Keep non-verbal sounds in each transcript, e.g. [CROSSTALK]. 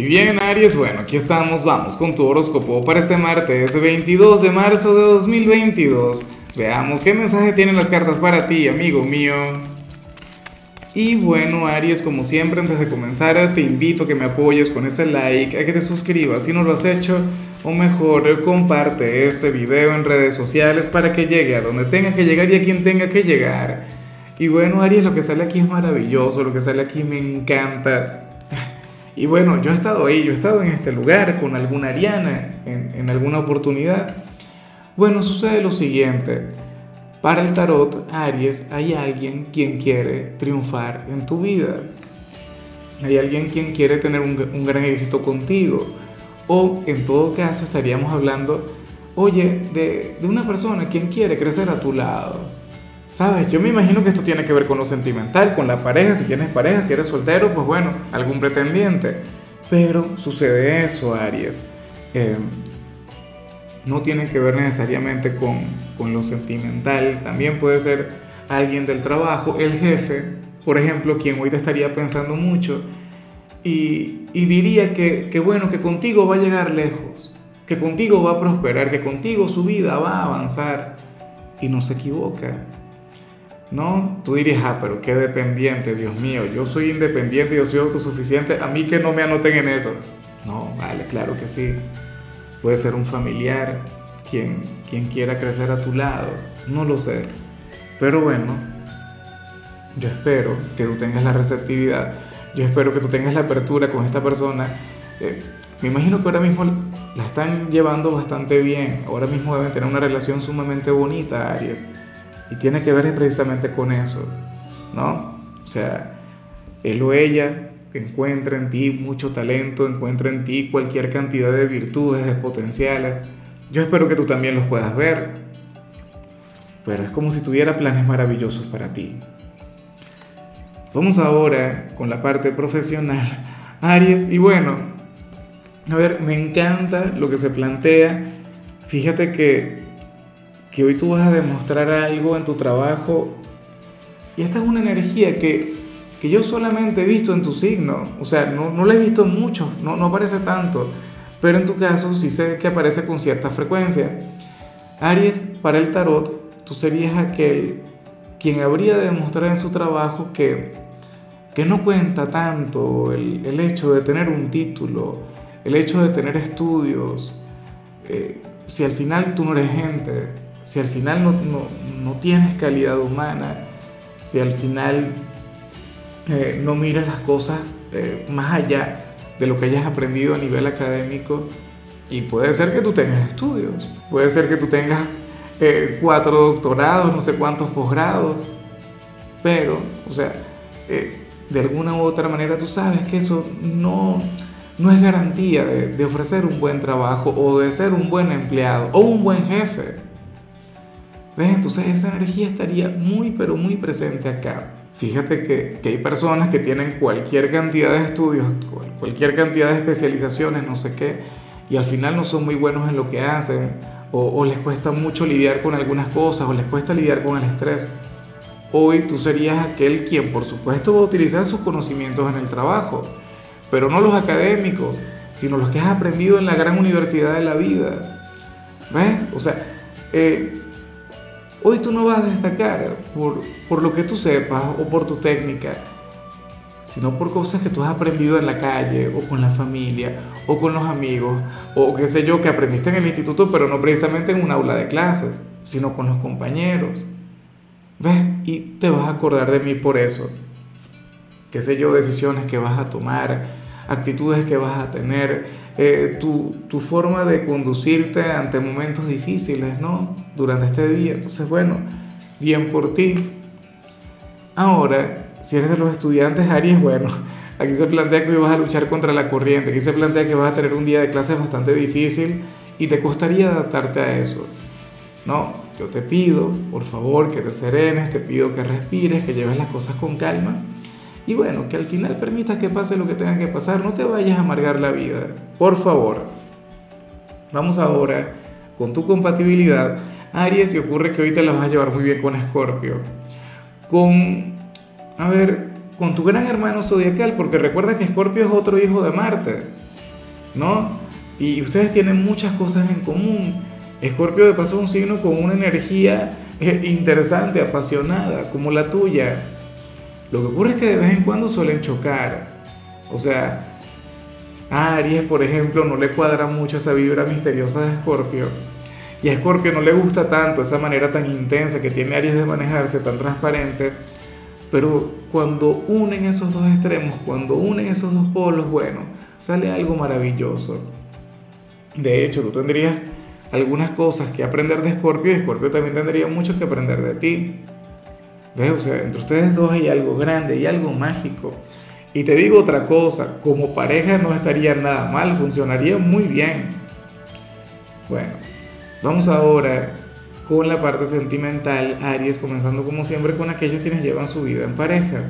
Y bien, Aries, bueno, aquí estamos, vamos con tu horóscopo para este martes 22 de marzo de 2022. Veamos qué mensaje tienen las cartas para ti, amigo mío. Y bueno, Aries, como siempre, antes de comenzar, te invito a que me apoyes con ese like, a que te suscribas si no lo has hecho, o mejor, comparte este video en redes sociales para que llegue a donde tenga que llegar y a quien tenga que llegar. Y bueno, Aries, lo que sale aquí es maravilloso, lo que sale aquí me encanta. Y bueno, yo he estado ahí, yo he estado en este lugar con alguna Ariana en, en alguna oportunidad. Bueno, sucede lo siguiente. Para el tarot, Aries, hay alguien quien quiere triunfar en tu vida. Hay alguien quien quiere tener un, un, gran éxito contigo. O en todo caso estaríamos hablando, oye, de, de una persona quien quiere crecer a tu lado. ¿Sabes? Yo me imagino que esto tiene que ver con lo sentimental, con la pareja, si tienes pareja, si eres soltero, pues bueno, algún pretendiente. Pero sucede eso, Aries. Eh, no tiene que ver necesariamente con, con lo sentimental, también puede ser alguien del trabajo, el jefe, por ejemplo, quien hoy te estaría pensando mucho y, y diría que, que bueno, que contigo va a llegar lejos, que contigo va a prosperar, que contigo su vida va a avanzar y no se equivoca. ¿No? Tú dirías, ah, pero qué dependiente, Dios mío, yo soy independiente, yo soy autosuficiente, a mí que no me anoten en eso. No, vale, claro que sí. Puede ser un familiar quien, quien quiera crecer a tu lado, no lo sé. Pero bueno, yo espero que tú tengas la receptividad, yo espero que tú tengas la apertura con esta persona. Eh, me imagino que ahora mismo la están llevando bastante bien, ahora mismo deben tener una relación sumamente bonita, Aries y tiene que ver precisamente con eso, ¿no? O sea, él o ella encuentra en ti mucho talento, encuentra en ti cualquier cantidad de virtudes, de potenciales. Yo espero que tú también los puedas ver. Pero es como si tuviera planes maravillosos para ti. Vamos ahora con la parte profesional. [LAUGHS] Aries, y bueno, a ver, me encanta lo que se plantea. Fíjate que que hoy tú vas a demostrar algo en tu trabajo y esta es una energía que, que yo solamente he visto en tu signo, o sea, no, no la he visto mucho, no, no aparece tanto, pero en tu caso sí sé que aparece con cierta frecuencia. Aries, para el tarot, tú serías aquel quien habría de demostrar en su trabajo que, que no cuenta tanto el, el, hecho de tener un título, el hecho de tener estudios, eh, si al final tú no eres gente, si al final no, no, no tienes calidad humana, si al final eh, no miras las cosas eh, más allá de lo que hayas aprendido a nivel académico, y puede ser que tú tengas estudios, puede ser que tú tengas eh, cuatro doctorados, no sé cuántos posgrados, pero, o sea, eh, de alguna u otra manera tú sabes que eso no, no es garantía de, de ofrecer un buen trabajo o de ser un buen empleado o un buen jefe. ¿Ves? Entonces esa energía estaría muy, pero muy presente acá. Fíjate que, que, hay personas que tienen cualquier cantidad de estudios, cualquier cantidad de especializaciones, no sé qué, y al final no son muy buenos en lo que hacen, o, o les cuesta mucho lidiar con algunas cosas, o les cuesta lidiar con el estrés. Hoy tú serías aquel quien, por supuesto, va a utilizar sus conocimientos en el trabajo, pero no los académicos, sino los que has aprendido en la gran universidad de la vida. ¿Ves? O sea, eh, Hoy tú no vas a destacar por, por lo que tú sepas o por tu técnica, sino por cosas que tú has aprendido en la calle o con la familia o con los amigos o qué sé yo, que aprendiste en el instituto, pero no precisamente en un aula de clases, sino con los compañeros. ¿Ves? Y te vas a acordar de mí por eso. Qué sé yo, decisiones que vas a tomar, actitudes que vas a tener, eh, tu, tu, forma de conducirte ante momentos difíciles, ¿no? Durante este día. Entonces, bueno, bien por ti. Ahora, si eres de los estudiantes Aries, bueno, [LAUGHS] aquí se plantea que vas a luchar contra la corriente, aquí se plantea que vas a tener un día de clases bastante difícil y te costaría adaptarte a eso, ¿no? Yo te pido, por favor, que te serenes, te pido que respires, que lleves las cosas con calma y bueno, que al final permitas que pase lo que tenga que pasar, no te vayas a amargar la vida, por favor. Vamos ahora con tu compatibilidad. Aries, y ocurre que hoy te la vas a llevar muy bien con Escorpio. Con, a ver, con tu gran hermano zodiacal, porque recuerda que Escorpio es otro hijo de Marte. ¿no? Y ustedes tienen muchas cosas en común. Escorpio de paso es un signo con una energía eh, interesante, apasionada, como la tuya. Lo que ocurre es que de vez en cuando suelen chocar. O sea, a Aries, por ejemplo, no le cuadra mucho esa vibra misteriosa de Escorpio. Y a Escorpio no le gusta tanto esa manera tan intensa que tiene Aries de manejarse, tan transparente. Pero cuando unen esos dos extremos, cuando unen esos dos polos, bueno, sale algo maravilloso. De hecho, tú tendrías algunas cosas que aprender de Escorpio y Escorpio también tendría mucho que aprender de ti. Entre ustedes dos hay algo grande, hay algo mágico. Y te digo otra cosa, como pareja no estaría nada mal, funcionaría muy bien. Bueno, vamos ahora con la parte sentimental, Aries, comenzando como siempre con aquellos quienes llevan su vida en pareja.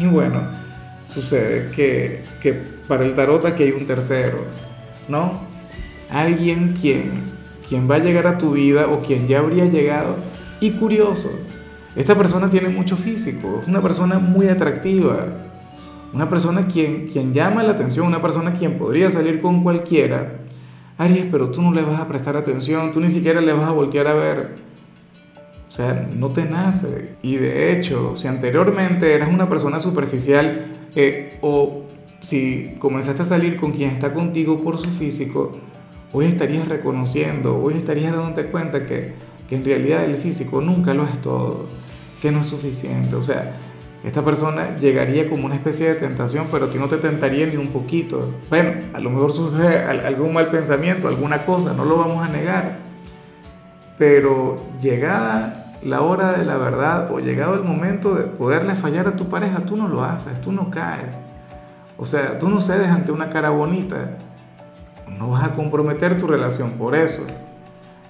Y bueno, sucede que, que para el tarot aquí hay un tercero, ¿no? Alguien quien, quien va a llegar a tu vida o quien ya habría llegado. Y curioso, esta persona tiene mucho físico, es una persona muy atractiva, una persona quien, quien llama la atención, una persona quien podría salir con cualquiera. Aries, pero tú no le vas a prestar atención, tú ni siquiera le vas a voltear a ver. O sea, no te nace. Y de hecho, si anteriormente eras una persona superficial eh, o si comenzaste a salir con quien está contigo por su físico, hoy estarías reconociendo, hoy estarías dándote cuenta que, que en realidad el físico nunca lo es todo que no es suficiente. O sea, esta persona llegaría como una especie de tentación, pero a ti no te tentaría ni un poquito. Bueno, a lo mejor surge algún mal pensamiento, alguna cosa, no lo vamos a negar. Pero llegada la hora de la verdad o llegado el momento de poderle fallar a tu pareja, tú no lo haces, tú no caes. O sea, tú no cedes ante una cara bonita. No vas a comprometer tu relación por eso.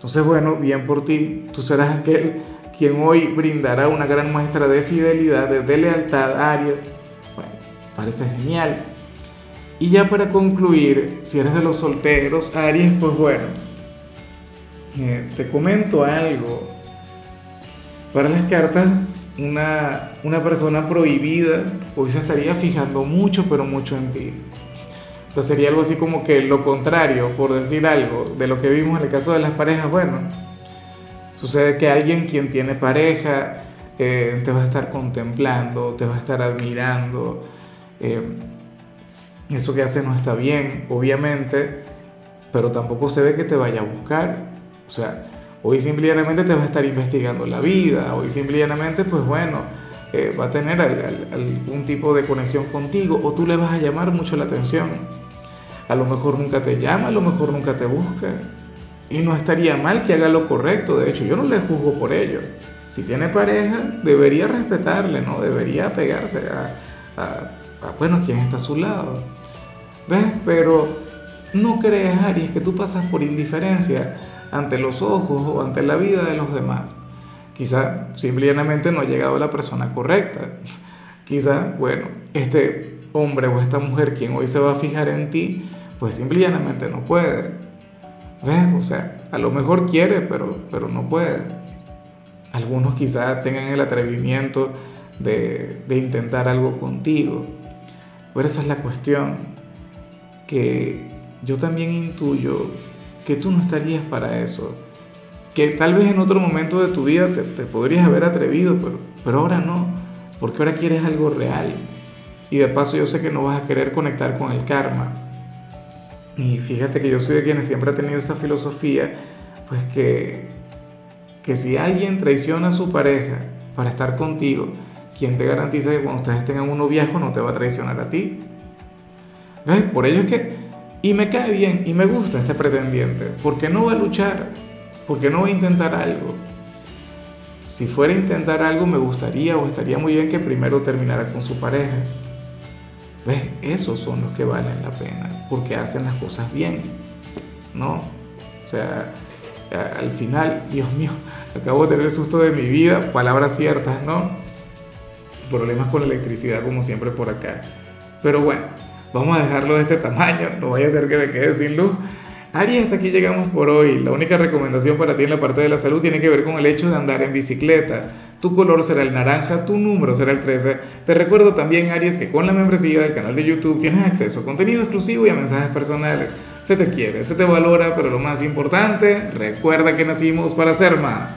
Entonces, bueno, bien por ti, tú serás aquel quien hoy brindará una gran muestra de fidelidad, de, lealtad a Aries. Bueno, parece genial. Y ya para concluir, si eres de los solteros, Aries, pues bueno, eh, te comento algo. Para las cartas, una, una persona prohibida hoy se estaría fijando mucho, pero mucho en ti. O sea, sería algo así como que lo contrario, por decir algo, de lo que vimos en el caso de las parejas. Bueno, Sucede que alguien quien tiene pareja eh, te va a estar contemplando, te va a estar admirando. Eh, eso que hace no está bien, obviamente, pero tampoco se ve que te vaya a buscar. O sea, hoy simplemente te va a estar investigando la vida, hoy simplemente, pues bueno, eh, va a tener algún tipo de conexión contigo o tú le vas a llamar mucho la atención. A lo mejor nunca te llama, a lo mejor nunca te busca. Y no estaría mal que haga lo correcto, de hecho, yo no le juzgo por ello. Si tiene pareja, debería respetarle, ¿no? Debería pegarse a, a, bueno, quien está a su lado. ¿Ves? Pero no crees, Aries, que tú pasas por indiferencia ante los ojos o ante la vida de los demás. Quizá simplemente no ha llegado la persona correcta. Quizá, bueno, este hombre o esta mujer quien hoy se va a fijar en ti, pues simplemente no puede. ¿Ves? O sea, a lo mejor quiere, pero, pero no puede. Algunos quizás tengan el atrevimiento de, de intentar algo contigo. Pero esa es la cuestión, que yo también intuyo que tú no estarías para eso. Que tal vez en otro momento de tu vida te, te podrías haber atrevido, pero, pero ahora no, porque ahora quieres algo real. Y de paso yo sé que no vas a querer conectar con el karma. Y fíjate que yo soy de quienes siempre ha tenido esa filosofía, pues que, que si alguien traiciona a su pareja para estar contigo, ¿quién te garantiza que cuando ustedes tengan un noviazgo no te va a traicionar a ti? ¿Ves? Por ello es que, y me cae bien, y me gusta este pretendiente, porque no va a luchar, porque no va a intentar algo. Si fuera a intentar algo, me gustaría o estaría muy bien que primero terminara con su pareja. ¿Ves? Esos son los que valen la pena, porque hacen las cosas bien, ¿no? O sea, al final, Dios mío, acabo de tener el susto de mi vida, palabras ciertas, ¿no? Problemas con la electricidad como siempre por acá. Pero bueno, vamos a dejarlo de este tamaño, no vaya a ser que me quede sin luz. Ari, hasta aquí llegamos por hoy. La única recomendación para ti en la parte de la salud tiene que ver con el hecho de andar en bicicleta. tu color será el naranja, tu número será el 13. Te recuerdo también, Aries, que con la membresía del canal de YouTube tienes acceso a contenido exclusivo y a mensajes personales. Se te quiere, se te valora, pero lo más importante, recuerda que nacimos para ser más.